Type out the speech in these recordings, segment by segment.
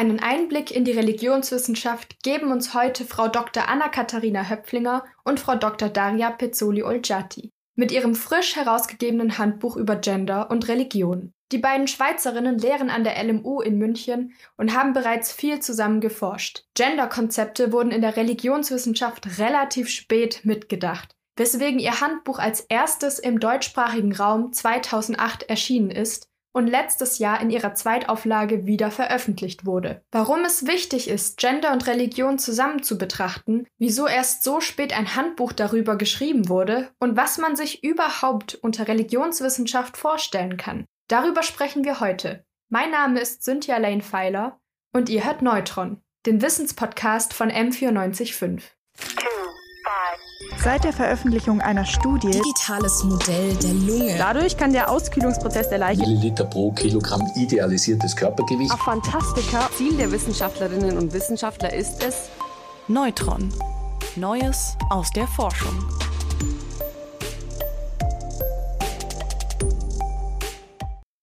Einen Einblick in die Religionswissenschaft geben uns heute Frau Dr. Anna-Katharina Höpflinger und Frau Dr. Daria Pezzoli-Olgiati mit ihrem frisch herausgegebenen Handbuch über Gender und Religion. Die beiden Schweizerinnen lehren an der LMU in München und haben bereits viel zusammen geforscht. Genderkonzepte wurden in der Religionswissenschaft relativ spät mitgedacht, weswegen ihr Handbuch als erstes im deutschsprachigen Raum 2008 erschienen ist und letztes Jahr in ihrer Zweitauflage wieder veröffentlicht wurde. Warum es wichtig ist, Gender und Religion zusammen zu betrachten, wieso erst so spät ein Handbuch darüber geschrieben wurde und was man sich überhaupt unter Religionswissenschaft vorstellen kann. Darüber sprechen wir heute. Mein Name ist Cynthia Lane Pfeiler und ihr hört Neutron, den Wissenspodcast von M945. Seit der Veröffentlichung einer Studie Digitales Modell der Lunge. Dadurch kann der Auskühlungsprozess der Leiche Milliliter pro Kilogramm idealisiertes Körpergewicht. auf Fantastika Ziel der Wissenschaftlerinnen und Wissenschaftler ist es, Neutron. Neues aus der Forschung.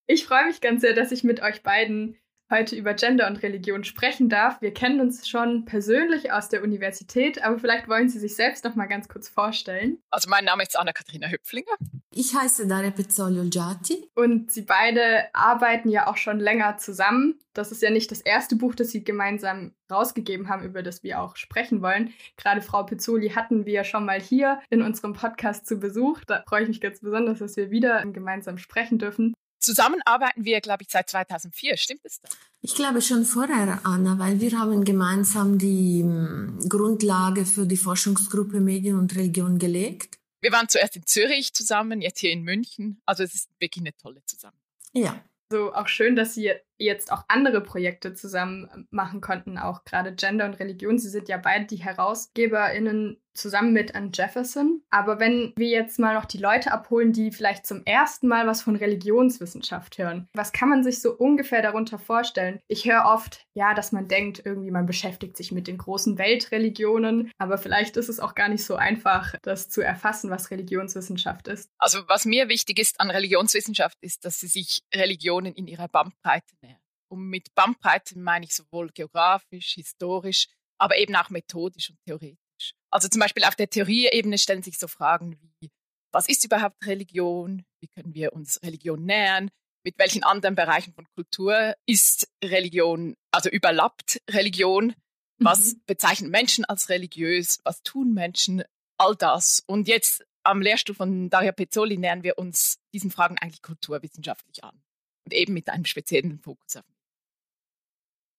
Ich freue mich ganz sehr, dass ich mit euch beiden heute über Gender und Religion sprechen darf. Wir kennen uns schon persönlich aus der Universität, aber vielleicht wollen Sie sich selbst noch mal ganz kurz vorstellen. Also mein Name ist Anna-Katharina Höpflinger. Ich heiße Daria Pezzoli-Olgiati. Und Sie beide arbeiten ja auch schon länger zusammen. Das ist ja nicht das erste Buch, das Sie gemeinsam rausgegeben haben, über das wir auch sprechen wollen. Gerade Frau Pezzoli hatten wir ja schon mal hier in unserem Podcast zu Besuch. Da freue ich mich ganz besonders, dass wir wieder gemeinsam sprechen dürfen. Zusammen arbeiten wir, glaube ich, seit 2004. Stimmt es da? Ich glaube schon vorher, Anna, weil wir haben gemeinsam die mm, Grundlage für die Forschungsgruppe Medien und Religion gelegt. Wir waren zuerst in Zürich zusammen, jetzt hier in München. Also es ist wirklich eine tolle Zusammenarbeit. Ja. So auch schön, dass Sie jetzt auch andere Projekte zusammen machen konnten, auch gerade Gender und Religion. Sie sind ja beide die HerausgeberInnen zusammen mit Ann Jefferson. Aber wenn wir jetzt mal noch die Leute abholen, die vielleicht zum ersten Mal was von Religionswissenschaft hören, was kann man sich so ungefähr darunter vorstellen? Ich höre oft, ja, dass man denkt, irgendwie man beschäftigt sich mit den großen Weltreligionen, aber vielleicht ist es auch gar nicht so einfach, das zu erfassen, was Religionswissenschaft ist. Also was mir wichtig ist an Religionswissenschaft, ist, dass sie sich Religionen in ihrer Bandbreite nähern. Und mit Bandbreite meine ich sowohl geografisch, historisch, aber eben auch methodisch und theoretisch. Also zum Beispiel auf der Theorieebene stellen sich so Fragen wie, was ist überhaupt Religion? Wie können wir uns Religion nähern? Mit welchen anderen Bereichen von Kultur ist Religion, also überlappt Religion? Was Mhm. bezeichnen Menschen als religiös? Was tun Menschen? All das. Und jetzt am Lehrstuhl von Daria Pezzoli nähern wir uns diesen Fragen eigentlich kulturwissenschaftlich an. Und eben mit einem speziellen Fokus auf.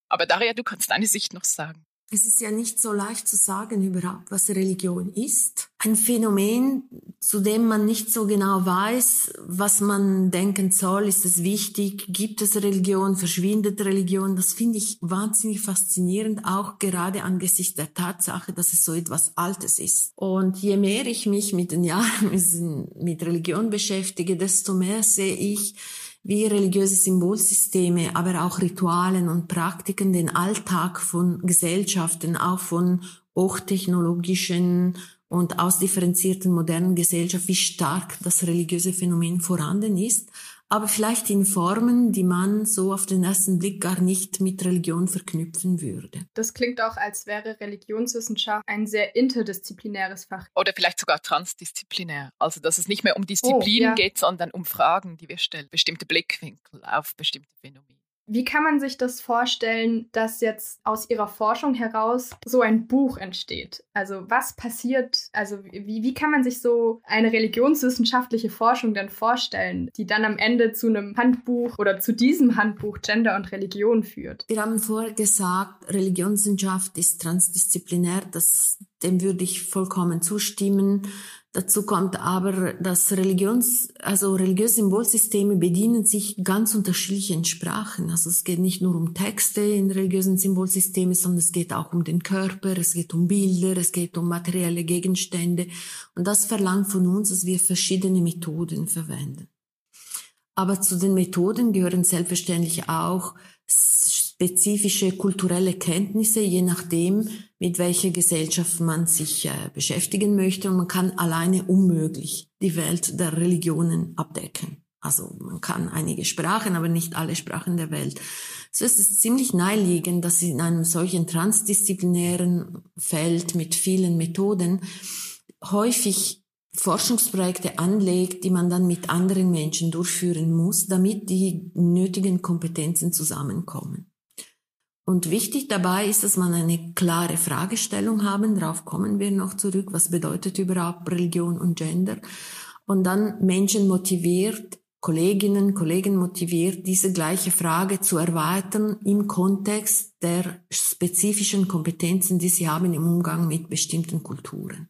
Aber Daria, du kannst deine Sicht noch sagen. Es ist ja nicht so leicht zu sagen überhaupt, was Religion ist. Ein Phänomen, zu dem man nicht so genau weiß, was man denken soll. Ist es wichtig? Gibt es Religion? Verschwindet Religion? Das finde ich wahnsinnig faszinierend, auch gerade angesichts der Tatsache, dass es so etwas Altes ist. Und je mehr ich mich mit den Jahren mit Religion beschäftige, desto mehr sehe ich, wie religiöse Symbolsysteme, aber auch Ritualen und Praktiken den Alltag von Gesellschaften, auch von hochtechnologischen und ausdifferenzierten modernen Gesellschaft, wie stark das religiöse Phänomen vorhanden ist, aber vielleicht in Formen, die man so auf den ersten Blick gar nicht mit Religion verknüpfen würde. Das klingt auch, als wäre Religionswissenschaft ein sehr interdisziplinäres Fach. Oder vielleicht sogar transdisziplinär. Also, dass es nicht mehr um Disziplinen ja. geht, sondern um Fragen, die wir stellen. Bestimmte Blickwinkel auf bestimmte Phänomene. Wie kann man sich das vorstellen, dass jetzt aus Ihrer Forschung heraus so ein Buch entsteht? Also was passiert, also wie, wie kann man sich so eine religionswissenschaftliche Forschung denn vorstellen, die dann am Ende zu einem Handbuch oder zu diesem Handbuch Gender und Religion führt? Wir haben vorher gesagt, Religionswissenschaft ist transdisziplinär, das, dem würde ich vollkommen zustimmen. Dazu kommt aber, dass Religions, also religiöse Symbolsysteme bedienen sich ganz unterschiedlichen Sprachen. Also es geht nicht nur um Texte in religiösen Symbolsystemen, sondern es geht auch um den Körper, es geht um Bilder, es geht um materielle Gegenstände. Und das verlangt von uns, dass wir verschiedene Methoden verwenden. Aber zu den Methoden gehören selbstverständlich auch spezifische kulturelle Kenntnisse, je nachdem, mit welcher Gesellschaft man sich äh, beschäftigen möchte. Und man kann alleine unmöglich die Welt der Religionen abdecken. Also man kann einige Sprachen, aber nicht alle Sprachen der Welt. So ist es ziemlich naheliegend, dass in einem solchen transdisziplinären Feld mit vielen Methoden häufig Forschungsprojekte anlegt, die man dann mit anderen Menschen durchführen muss, damit die nötigen Kompetenzen zusammenkommen. Und wichtig dabei ist, dass man eine klare Fragestellung haben, darauf kommen wir noch zurück, was bedeutet überhaupt Religion und Gender, und dann Menschen motiviert, Kolleginnen, Kollegen motiviert, diese gleiche Frage zu erweitern im Kontext der spezifischen Kompetenzen, die sie haben im Umgang mit bestimmten Kulturen.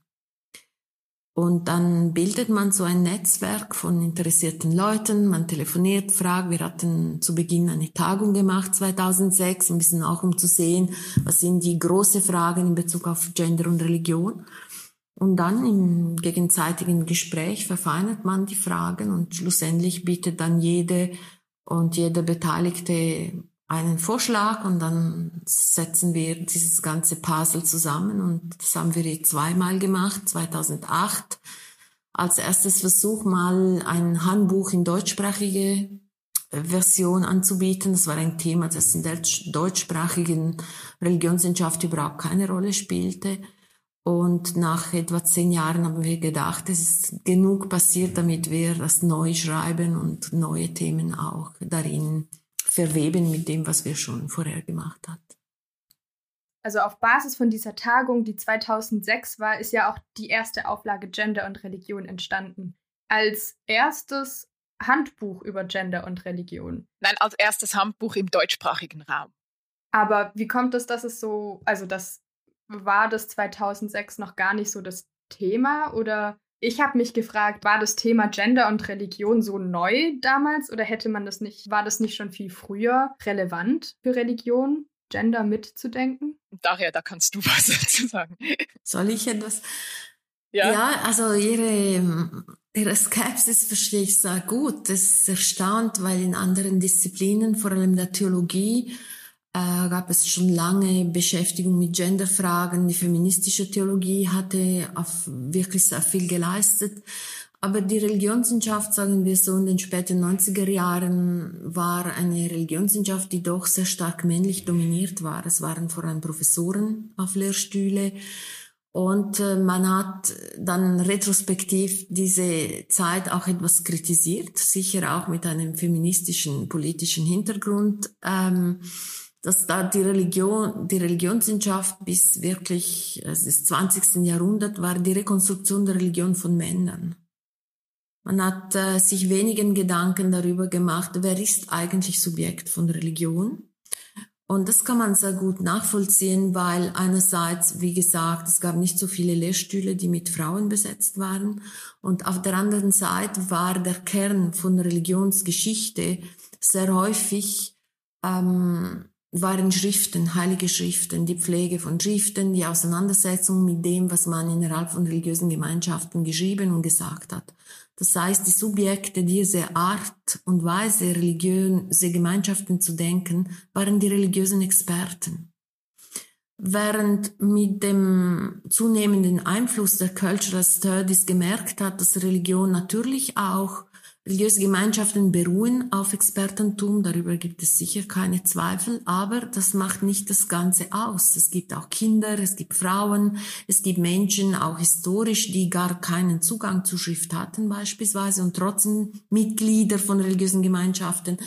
Und dann bildet man so ein Netzwerk von interessierten Leuten, man telefoniert, fragt, wir hatten zu Beginn eine Tagung gemacht 2006, ein bisschen auch um zu sehen, was sind die großen Fragen in Bezug auf Gender und Religion. Und dann im gegenseitigen Gespräch verfeinert man die Fragen und schlussendlich bietet dann jede und jeder Beteiligte einen Vorschlag und dann setzen wir dieses ganze Puzzle zusammen und das haben wir jetzt zweimal gemacht, 2008 als erstes Versuch mal ein Handbuch in deutschsprachige Version anzubieten. Das war ein Thema, das in der deutschsprachigen Religionswissenschaft überhaupt keine Rolle spielte. Und nach etwa zehn Jahren haben wir gedacht, es ist genug passiert, damit wir das neu schreiben und neue Themen auch darin verweben mit dem, was wir schon vorher gemacht haben. Also auf Basis von dieser Tagung, die 2006 war, ist ja auch die erste Auflage Gender und Religion entstanden. Als erstes Handbuch über Gender und Religion. Nein, als erstes Handbuch im deutschsprachigen Raum. Aber wie kommt es, dass es so, also das war das 2006 noch gar nicht so das Thema oder ich habe mich gefragt, war das Thema Gender und Religion so neu damals oder hätte man das nicht, war das nicht schon viel früher relevant für Religion, Gender mitzudenken? Daher, da kannst du was dazu sagen. Soll ich etwas? Ja, ja also ihre, ihre Skepsis verstehe ich sehr gut. Das ist erstaunt, weil in anderen Disziplinen, vor allem der Theologie, äh, gab es schon lange Beschäftigung mit Genderfragen. Die feministische Theologie hatte auf wirklich sehr viel geleistet. Aber die Religionswissenschaft, sagen wir so, in den späten 90er Jahren war eine Religionswissenschaft, die doch sehr stark männlich dominiert war. Es waren vor allem Professoren auf Lehrstühle. Und äh, man hat dann retrospektiv diese Zeit auch etwas kritisiert, sicher auch mit einem feministischen politischen Hintergrund. Ähm, dass da die Religion, die Religionswissenschaft bis wirklich also das 20. Jahrhundert war die Rekonstruktion der Religion von Männern. Man hat äh, sich wenigen Gedanken darüber gemacht, wer ist eigentlich Subjekt von Religion. Und das kann man sehr gut nachvollziehen, weil einerseits, wie gesagt, es gab nicht so viele Lehrstühle, die mit Frauen besetzt waren. Und auf der anderen Seite war der Kern von Religionsgeschichte sehr häufig ähm, waren Schriften, heilige Schriften, die Pflege von Schriften, die Auseinandersetzung mit dem, was man innerhalb von religiösen Gemeinschaften geschrieben und gesagt hat. Das heißt, die Subjekte dieser Art und Weise, religiöse Gemeinschaften zu denken, waren die religiösen Experten. Während mit dem zunehmenden Einfluss der Cultural Studies gemerkt hat, dass Religion natürlich auch Religiöse Gemeinschaften beruhen auf Expertentum, darüber gibt es sicher keine Zweifel, aber das macht nicht das Ganze aus. Es gibt auch Kinder, es gibt Frauen, es gibt Menschen, auch historisch, die gar keinen Zugang zur Schrift hatten beispielsweise und trotzdem Mitglieder von religiösen Gemeinschaften.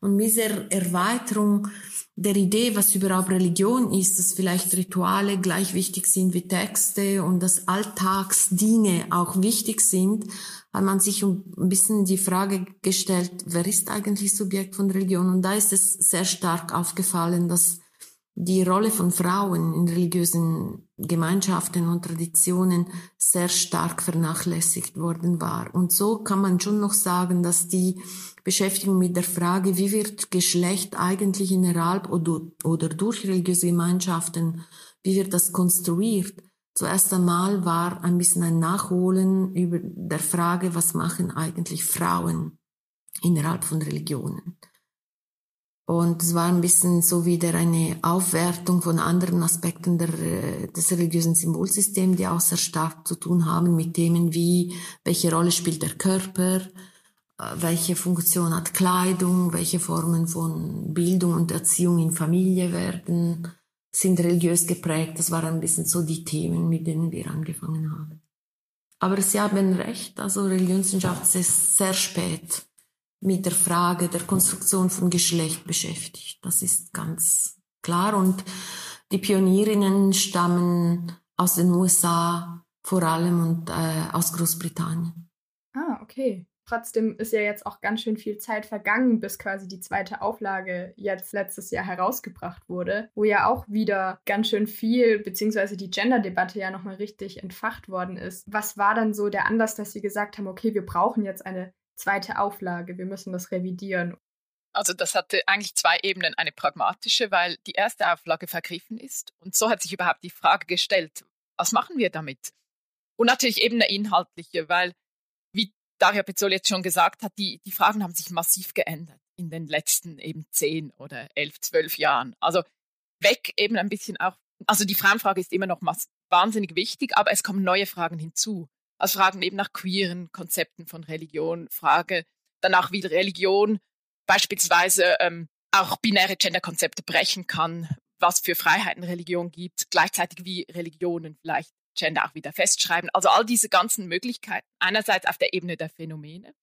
Und mit dieser Erweiterung der Idee, was überhaupt Religion ist, dass vielleicht Rituale gleich wichtig sind wie Texte und dass Alltagsdinge auch wichtig sind, hat man sich ein bisschen die Frage gestellt, wer ist eigentlich Subjekt von Religion? Und da ist es sehr stark aufgefallen, dass die Rolle von Frauen in religiösen Gemeinschaften und Traditionen sehr stark vernachlässigt worden war. Und so kann man schon noch sagen, dass die Beschäftigung mit der Frage, wie wird Geschlecht eigentlich innerhalb oder, oder durch religiöse Gemeinschaften, wie wird das konstruiert, Zuerst einmal war ein bisschen ein Nachholen über der Frage, was machen eigentlich Frauen innerhalb von Religionen. Und es war ein bisschen so wieder eine Aufwertung von anderen Aspekten der, des religiösen Symbolsystems, die auch sehr stark zu tun haben mit Themen wie, welche Rolle spielt der Körper, welche Funktion hat Kleidung, welche Formen von Bildung und Erziehung in Familie werden, sind religiös geprägt. Das waren ein bisschen so die Themen, mit denen wir angefangen haben. Aber Sie haben recht, also Religionswissenschaft ist sehr spät mit der Frage der Konstruktion von Geschlecht beschäftigt. Das ist ganz klar. Und die Pionierinnen stammen aus den USA vor allem und äh, aus Großbritannien. Ah, okay. Trotzdem ist ja jetzt auch ganz schön viel Zeit vergangen, bis quasi die zweite Auflage jetzt letztes Jahr herausgebracht wurde, wo ja auch wieder ganz schön viel, beziehungsweise die Gender-Debatte ja nochmal richtig entfacht worden ist. Was war dann so der Anlass, dass Sie gesagt haben, okay, wir brauchen jetzt eine zweite Auflage, wir müssen das revidieren? Also das hatte eigentlich zwei Ebenen. Eine pragmatische, weil die erste Auflage vergriffen ist. Und so hat sich überhaupt die Frage gestellt, was machen wir damit? Und natürlich eben eine inhaltliche, weil Daria Pezzoli jetzt schon gesagt hat, die, die Fragen haben sich massiv geändert in den letzten eben zehn oder elf, zwölf Jahren. Also weg eben ein bisschen auch, also die Frauenfrage ist immer noch wahnsinnig wichtig, aber es kommen neue Fragen hinzu. Also Fragen eben nach queeren Konzepten von Religion, Frage danach, wie Religion beispielsweise ähm, auch binäre Genderkonzepte brechen kann, was für Freiheiten Religion gibt, gleichzeitig wie Religionen vielleicht Gender auch wieder festschreiben. Also all diese ganzen Möglichkeiten. Einerseits auf der Ebene der Phänomene,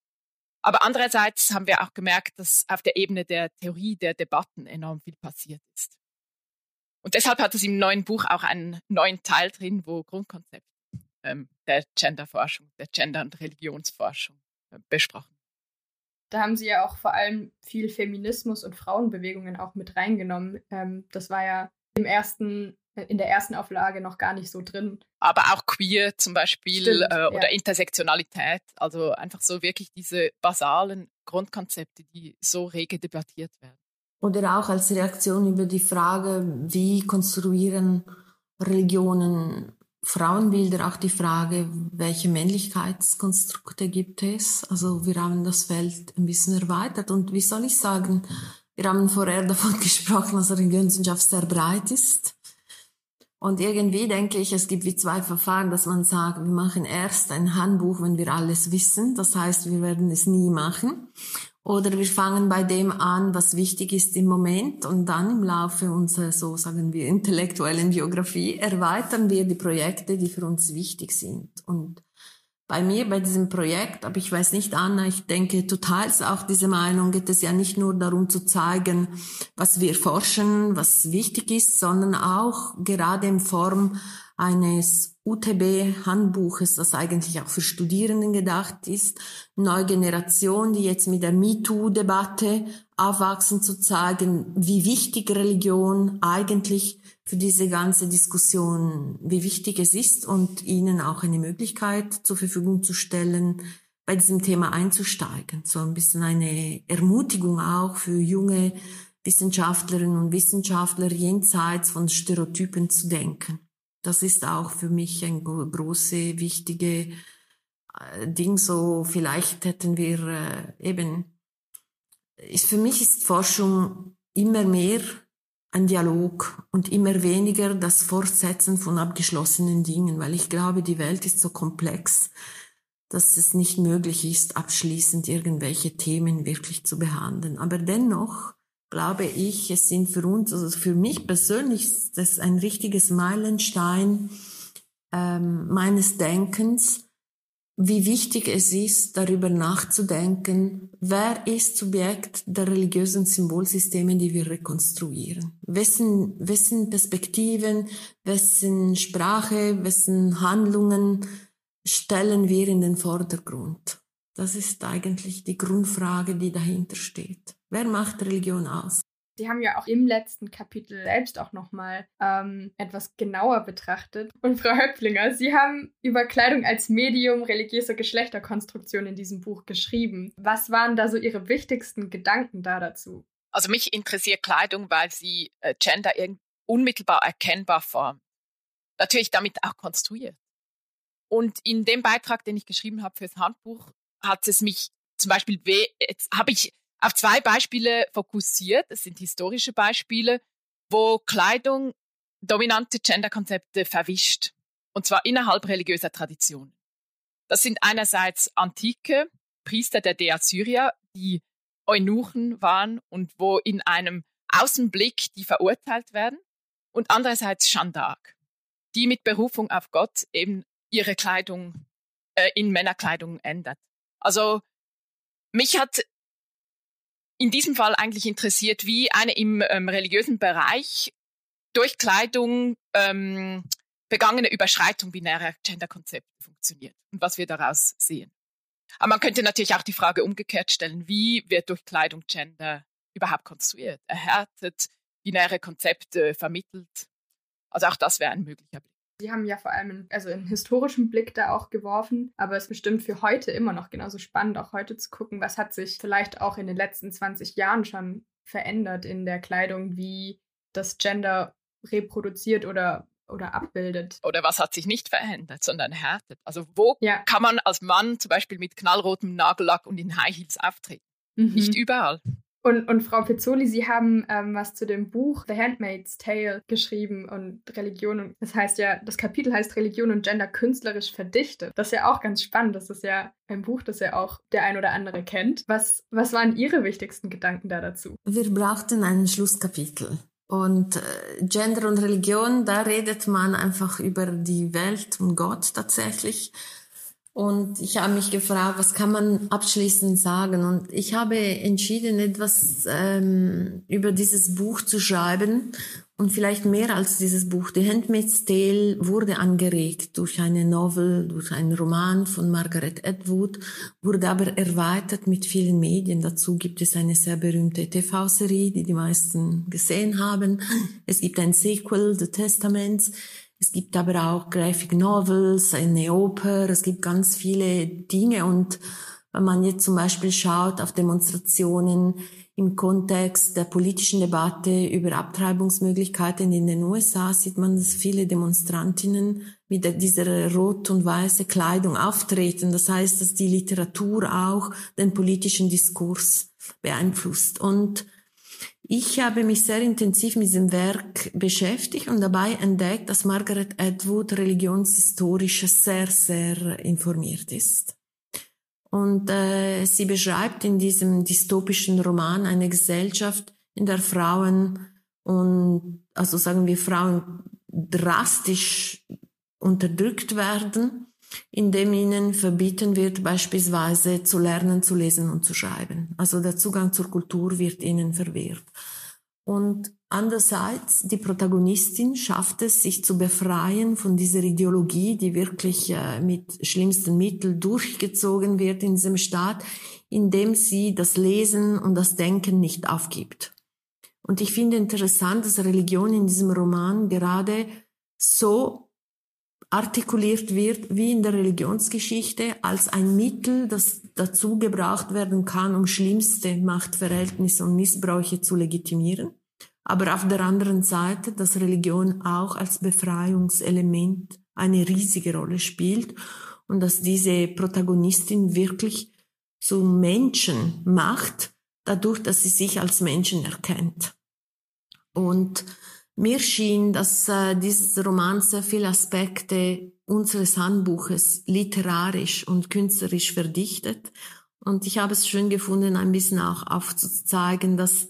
aber andererseits haben wir auch gemerkt, dass auf der Ebene der Theorie, der Debatten enorm viel passiert ist. Und deshalb hat es im neuen Buch auch einen neuen Teil drin, wo Grundkonzept ähm, der Genderforschung, der Gender- und Religionsforschung äh, besprochen. Da haben Sie ja auch vor allem viel Feminismus und Frauenbewegungen auch mit reingenommen. Ähm, das war ja im ersten in der ersten Auflage noch gar nicht so drin. Aber auch queer zum Beispiel Stimmt, äh, oder ja. Intersektionalität, also einfach so wirklich diese basalen Grundkonzepte, die so rege debattiert werden. Oder auch als Reaktion über die Frage, wie konstruieren Religionen Frauenbilder, auch die Frage, welche Männlichkeitskonstrukte gibt es. Also wir haben das Feld ein bisschen erweitert und wie soll ich sagen, wir haben vorher davon gesprochen, dass Religionswissenschaft sehr breit ist und irgendwie denke ich, es gibt wie zwei Verfahren, dass man sagt, wir machen erst ein Handbuch, wenn wir alles wissen. Das heißt, wir werden es nie machen. Oder wir fangen bei dem an, was wichtig ist im Moment und dann im Laufe unserer, so sagen wir, intellektuellen Biografie erweitern wir die Projekte, die für uns wichtig sind. Und bei mir, bei diesem Projekt, aber ich weiß nicht, Anna, ich denke total auch diese Meinung, geht es ja nicht nur darum zu zeigen, was wir forschen, was wichtig ist, sondern auch gerade in Form eines UTB-Handbuches, das eigentlich auch für Studierenden gedacht ist, neue Generation, die jetzt mit der MeToo-Debatte aufwachsen, zu zeigen, wie wichtig Religion eigentlich für diese ganze Diskussion, wie wichtig es ist und Ihnen auch eine Möglichkeit zur Verfügung zu stellen, bei diesem Thema einzusteigen. So ein bisschen eine Ermutigung auch für junge Wissenschaftlerinnen und Wissenschaftler jenseits von Stereotypen zu denken. Das ist auch für mich ein große, wichtige äh, Ding. So vielleicht hätten wir äh, eben, ist, für mich ist Forschung immer mehr ein Dialog und immer weniger das Fortsetzen von abgeschlossenen Dingen, weil ich glaube, die Welt ist so komplex, dass es nicht möglich ist, abschließend irgendwelche Themen wirklich zu behandeln. Aber dennoch glaube ich, es sind für uns, also für mich persönlich, das ein richtiges Meilenstein ähm, meines Denkens, wie wichtig es ist, darüber nachzudenken, wer ist Subjekt der religiösen Symbolsysteme, die wir rekonstruieren. Wessen, wessen Perspektiven, wessen Sprache, wessen Handlungen stellen wir in den Vordergrund. Das ist eigentlich die Grundfrage, die dahinter steht. Wer macht Religion aus? Sie haben ja auch im letzten Kapitel selbst auch nochmal ähm, etwas genauer betrachtet. Und Frau Höpflinger, Sie haben über Kleidung als Medium religiöser Geschlechterkonstruktion in diesem Buch geschrieben. Was waren da so Ihre wichtigsten Gedanken da dazu? Also mich interessiert Kleidung, weil sie äh, Gender unmittelbar erkennbar formt. Natürlich damit auch konstruiert. Und in dem Beitrag, den ich geschrieben habe fürs Handbuch, hat es mich zum Beispiel, jetzt habe ich auf zwei Beispiele fokussiert. Das sind historische Beispiele, wo Kleidung dominante Genderkonzepte verwischt. Und zwar innerhalb religiöser Traditionen. Das sind einerseits antike, Priester der Dea Syria, die Eunuchen waren und wo in einem Außenblick die verurteilt werden. Und andererseits Schandark, die mit Berufung auf Gott eben ihre Kleidung äh, in Männerkleidung ändert. Also mich hat in diesem Fall eigentlich interessiert, wie eine im ähm, religiösen Bereich durch Kleidung ähm, begangene Überschreitung binärer Genderkonzepte funktioniert und was wir daraus sehen. Aber man könnte natürlich auch die Frage umgekehrt stellen, wie wird durch Kleidung Gender überhaupt konstruiert, erhärtet, binäre Konzepte vermittelt. Also auch das wäre ein möglicher Blick. Sie haben ja vor allem also einen historischen Blick da auch geworfen, aber es ist bestimmt für heute immer noch genauso spannend, auch heute zu gucken, was hat sich vielleicht auch in den letzten 20 Jahren schon verändert in der Kleidung, wie das Gender reproduziert oder oder abbildet. Oder was hat sich nicht verändert, sondern härtet. Also wo ja. kann man als Mann zum Beispiel mit knallrotem Nagellack und in High Heels auftreten? Mhm. Nicht überall. Und, und Frau Pizzoli, Sie haben ähm, was zu dem Buch The Handmaid's Tale geschrieben und Religion. Und das heißt ja, das Kapitel heißt Religion und Gender künstlerisch verdichtet. Das ist ja auch ganz spannend. Das ist ja ein Buch, das ja auch der ein oder andere kennt. Was, was waren Ihre wichtigsten Gedanken da dazu? Wir brauchten ein Schlusskapitel. Und äh, Gender und Religion, da redet man einfach über die Welt und Gott tatsächlich. Und ich habe mich gefragt, was kann man abschließend sagen? Und ich habe entschieden, etwas ähm, über dieses Buch zu schreiben und vielleicht mehr als dieses Buch. The Handmaid's Tale wurde angeregt durch eine Novel, durch einen Roman von Margaret Atwood, wurde aber erweitert mit vielen Medien. Dazu gibt es eine sehr berühmte TV-Serie, die die meisten gesehen haben. Es gibt ein Sequel, The Testaments. Es gibt aber auch Graphic Novels, eine Oper, es gibt ganz viele Dinge und wenn man jetzt zum Beispiel schaut auf Demonstrationen im Kontext der politischen Debatte über Abtreibungsmöglichkeiten in den USA, sieht man, dass viele Demonstrantinnen mit dieser rot und weiße Kleidung auftreten. Das heißt, dass die Literatur auch den politischen Diskurs beeinflusst. Und ich habe mich sehr intensiv mit diesem Werk beschäftigt und dabei entdeckt, dass Margaret Atwood religionshistorisch sehr, sehr informiert ist. Und äh, sie beschreibt in diesem dystopischen Roman eine Gesellschaft, in der Frauen und, also sagen wir Frauen, drastisch unterdrückt werden indem ihnen verbieten wird, beispielsweise zu lernen, zu lesen und zu schreiben. Also der Zugang zur Kultur wird ihnen verwehrt. Und andererseits, die Protagonistin schafft es, sich zu befreien von dieser Ideologie, die wirklich äh, mit schlimmsten Mitteln durchgezogen wird in diesem Staat, indem sie das Lesen und das Denken nicht aufgibt. Und ich finde interessant, dass Religion in diesem Roman gerade so artikuliert wird wie in der Religionsgeschichte als ein Mittel, das dazu gebraucht werden kann, um schlimmste Machtverhältnisse und Missbräuche zu legitimieren. Aber auf der anderen Seite, dass Religion auch als Befreiungselement eine riesige Rolle spielt und dass diese Protagonistin wirklich zu Menschen macht, dadurch, dass sie sich als Menschen erkennt. Und mir schien, dass äh, dieses Roman sehr viele Aspekte unseres Handbuches literarisch und künstlerisch verdichtet. Und ich habe es schön gefunden, ein bisschen auch aufzuzeigen, dass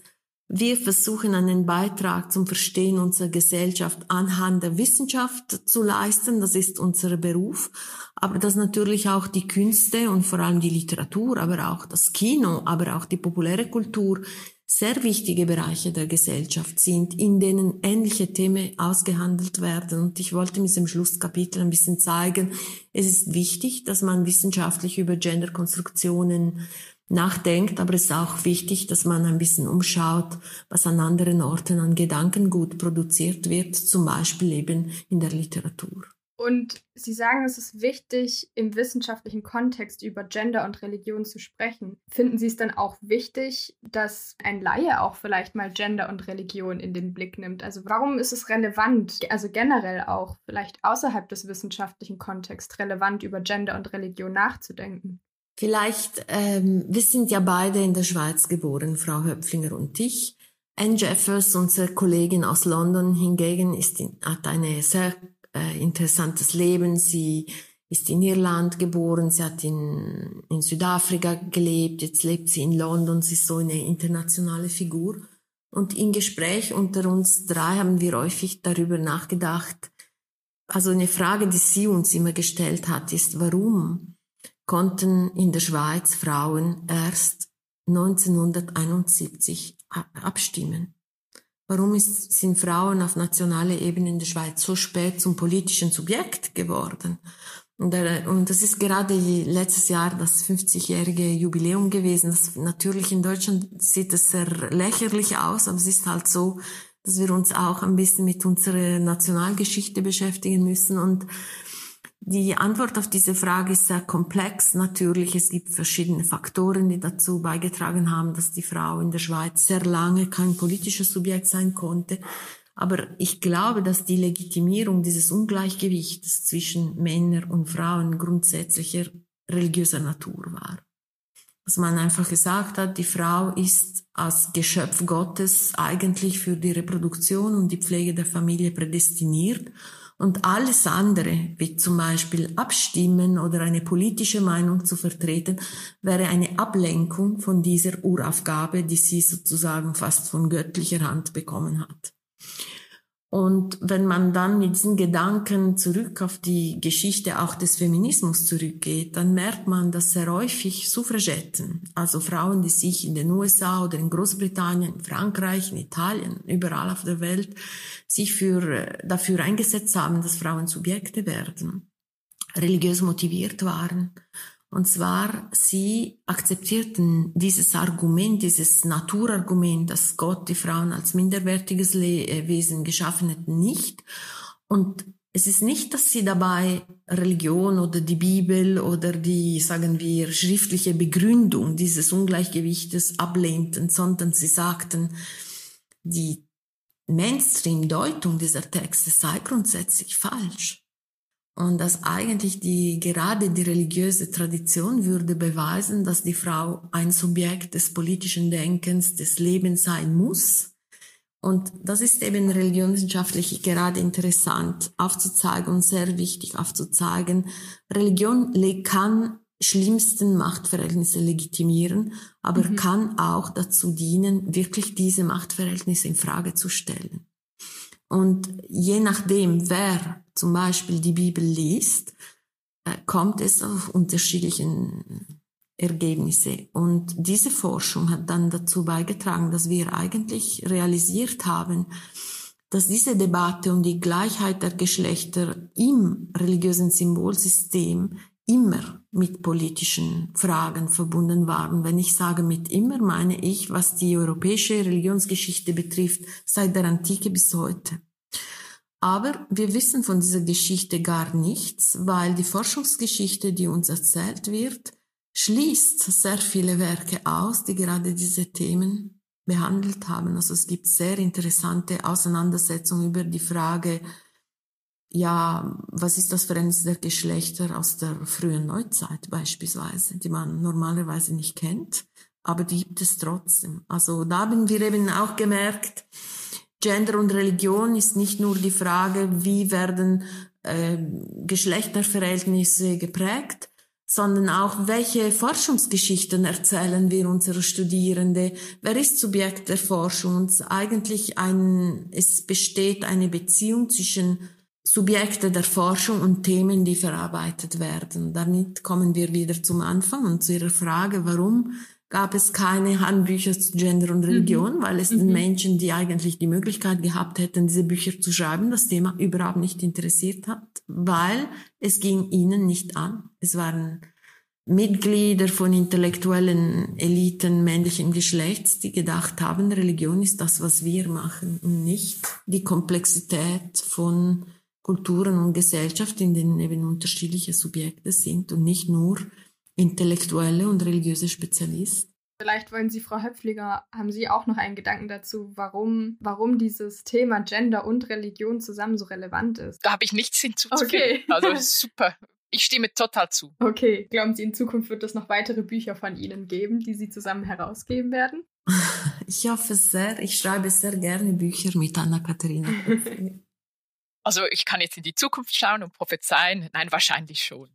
wir versuchen, einen Beitrag zum Verstehen unserer Gesellschaft anhand der Wissenschaft zu leisten. Das ist unser Beruf. Aber dass natürlich auch die Künste und vor allem die Literatur, aber auch das Kino, aber auch die populäre Kultur sehr wichtige Bereiche der Gesellschaft sind, in denen ähnliche Themen ausgehandelt werden. Und ich wollte mit dem Schlusskapitel ein bisschen zeigen, es ist wichtig, dass man wissenschaftlich über Genderkonstruktionen nachdenkt, aber es ist auch wichtig, dass man ein bisschen umschaut, was an anderen Orten an Gedankengut produziert wird, zum Beispiel eben in der Literatur. Und Sie sagen, es ist wichtig, im wissenschaftlichen Kontext über Gender und Religion zu sprechen. Finden Sie es dann auch wichtig, dass ein Laie auch vielleicht mal Gender und Religion in den Blick nimmt? Also warum ist es relevant, also generell auch vielleicht außerhalb des wissenschaftlichen Kontexts relevant, über Gender und Religion nachzudenken? Vielleicht, ähm, wir sind ja beide in der Schweiz geboren, Frau Höpflinger und ich. Anne Jeffers, unsere Kollegin aus London hingegen, ist in, hat eine sehr äh, interessantes Leben. Sie ist in Irland geboren, sie hat in, in Südafrika gelebt, jetzt lebt sie in London, sie ist so eine internationale Figur. Und im Gespräch unter uns drei haben wir häufig darüber nachgedacht, also eine Frage, die sie uns immer gestellt hat, ist, warum konnten in der Schweiz Frauen erst 1971 abstimmen? Warum ist, sind Frauen auf nationaler Ebene in der Schweiz so spät zum politischen Subjekt geworden? Und, äh, und das ist gerade letztes Jahr das 50-jährige Jubiläum gewesen. Das, natürlich in Deutschland sieht es sehr lächerlich aus, aber es ist halt so, dass wir uns auch ein bisschen mit unserer Nationalgeschichte beschäftigen müssen. Und die Antwort auf diese Frage ist sehr komplex. Natürlich, es gibt verschiedene Faktoren, die dazu beigetragen haben, dass die Frau in der Schweiz sehr lange kein politisches Subjekt sein konnte. Aber ich glaube, dass die Legitimierung dieses Ungleichgewichts zwischen Männern und Frauen grundsätzlicher religiöser Natur war. Dass man einfach gesagt hat, die Frau ist als Geschöpf Gottes eigentlich für die Reproduktion und die Pflege der Familie prädestiniert und alles andere, wie zum Beispiel abstimmen oder eine politische Meinung zu vertreten, wäre eine Ablenkung von dieser Uraufgabe, die sie sozusagen fast von göttlicher Hand bekommen hat. Und wenn man dann mit diesen Gedanken zurück auf die Geschichte auch des Feminismus zurückgeht, dann merkt man, dass sehr häufig Suffragetten, also Frauen, die sich in den USA oder in Großbritannien, Frankreich, in Italien, überall auf der Welt, sich für, dafür eingesetzt haben, dass Frauen Subjekte werden, religiös motiviert waren und zwar, sie akzeptierten dieses Argument, dieses Naturargument, dass Gott die Frauen als minderwertiges äh, Wesen geschaffen hat, nicht. Und es ist nicht, dass sie dabei Religion oder die Bibel oder die, sagen wir, schriftliche Begründung dieses Ungleichgewichtes ablehnten, sondern sie sagten, die Mainstream-Deutung dieser Texte sei grundsätzlich falsch. Und dass eigentlich die, gerade die religiöse Tradition würde beweisen, dass die Frau ein Subjekt des politischen Denkens, des Lebens sein muss. Und das ist eben religionswissenschaftlich gerade interessant aufzuzeigen und sehr wichtig aufzuzeigen. Religion kann schlimmsten Machtverhältnisse legitimieren, aber mhm. kann auch dazu dienen, wirklich diese Machtverhältnisse in Frage zu stellen. Und je nachdem, wer zum Beispiel die Bibel liest, äh, kommt es auf unterschiedlichen Ergebnisse. Und diese Forschung hat dann dazu beigetragen, dass wir eigentlich realisiert haben, dass diese Debatte um die Gleichheit der Geschlechter im religiösen Symbolsystem immer mit politischen Fragen verbunden waren. Wenn ich sage mit immer, meine ich, was die europäische Religionsgeschichte betrifft, seit der Antike bis heute. Aber wir wissen von dieser Geschichte gar nichts, weil die Forschungsgeschichte, die uns erzählt wird, schließt sehr viele Werke aus, die gerade diese Themen behandelt haben. Also es gibt sehr interessante Auseinandersetzungen über die Frage, ja, was ist das Verhältnis der Geschlechter aus der frühen Neuzeit beispielsweise, die man normalerweise nicht kennt, aber die gibt es trotzdem. Also da haben wir eben auch gemerkt, Gender und Religion ist nicht nur die Frage, wie werden äh, Geschlechterverhältnisse geprägt, sondern auch, welche Forschungsgeschichten erzählen wir unsere Studierende? Wer ist Subjekt der Forschung? Und eigentlich ein, es besteht eine Beziehung zwischen Subjekte der Forschung und Themen, die verarbeitet werden. Damit kommen wir wieder zum Anfang und zu Ihrer Frage, warum gab es keine Handbücher zu Gender und Religion, mhm. weil es mhm. den Menschen, die eigentlich die Möglichkeit gehabt hätten, diese Bücher zu schreiben, das Thema überhaupt nicht interessiert hat, weil es ging ihnen nicht an. Es waren Mitglieder von intellektuellen Eliten männlichen Geschlechts, die gedacht haben, Religion ist das, was wir machen und nicht die Komplexität von Kulturen und Gesellschaft, in denen eben unterschiedliche Subjekte sind und nicht nur intellektuelle und religiöse Spezialist. Vielleicht wollen Sie, Frau Höpfliger, haben Sie auch noch einen Gedanken dazu, warum, warum dieses Thema Gender und Religion zusammen so relevant ist? Da habe ich nichts hinzuzufügen. Okay. also super. Ich stimme total zu. Okay. Glauben Sie, in Zukunft wird es noch weitere Bücher von Ihnen geben, die Sie zusammen herausgeben werden? Ich hoffe sehr. Ich schreibe sehr gerne Bücher mit Anna-Katharina. Also ich kann jetzt in die Zukunft schauen und prophezeien. Nein, wahrscheinlich schon.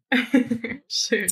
Schön.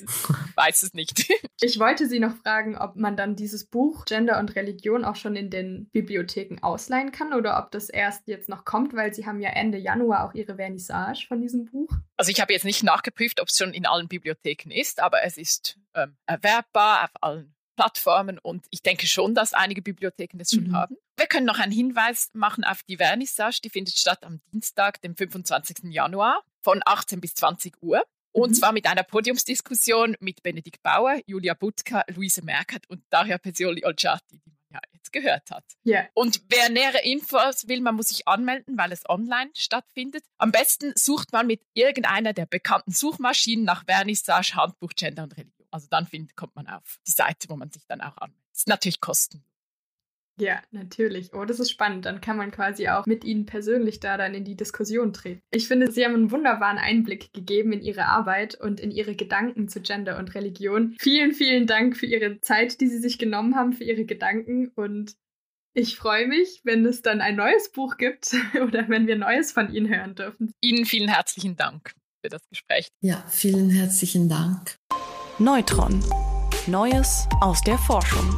Weiß es nicht. Ich wollte Sie noch fragen, ob man dann dieses Buch Gender und Religion auch schon in den Bibliotheken ausleihen kann oder ob das erst jetzt noch kommt, weil Sie haben ja Ende Januar auch Ihre Vernissage von diesem Buch. Also ich habe jetzt nicht nachgeprüft, ob es schon in allen Bibliotheken ist, aber es ist ähm, erwerbbar auf allen Plattformen und ich denke schon, dass einige Bibliotheken das schon mhm. haben. Wir können noch einen Hinweis machen auf die Vernissage, die findet statt am Dienstag, dem 25. Januar von 18 bis 20 Uhr. Und mhm. zwar mit einer Podiumsdiskussion mit Benedikt Bauer, Julia Butka, Luise Merkert und Daria Pesioli-Olciati, die man ja jetzt gehört hat. Yeah. Und wer nähere Infos will, man muss sich anmelden, weil es online stattfindet. Am besten sucht man mit irgendeiner der bekannten Suchmaschinen nach Vernissage, Handbuch, Gender und Religion. Also dann find, kommt man auf die Seite, wo man sich dann auch anmeldet. Ist natürlich kostenlos. Ja, natürlich. Oh, das ist spannend. Dann kann man quasi auch mit Ihnen persönlich da dann in die Diskussion treten. Ich finde, Sie haben einen wunderbaren Einblick gegeben in Ihre Arbeit und in Ihre Gedanken zu Gender und Religion. Vielen, vielen Dank für Ihre Zeit, die Sie sich genommen haben, für Ihre Gedanken und ich freue mich, wenn es dann ein neues Buch gibt oder wenn wir Neues von Ihnen hören dürfen. Ihnen vielen herzlichen Dank für das Gespräch. Ja, vielen herzlichen Dank. Neutron. Neues aus der Forschung.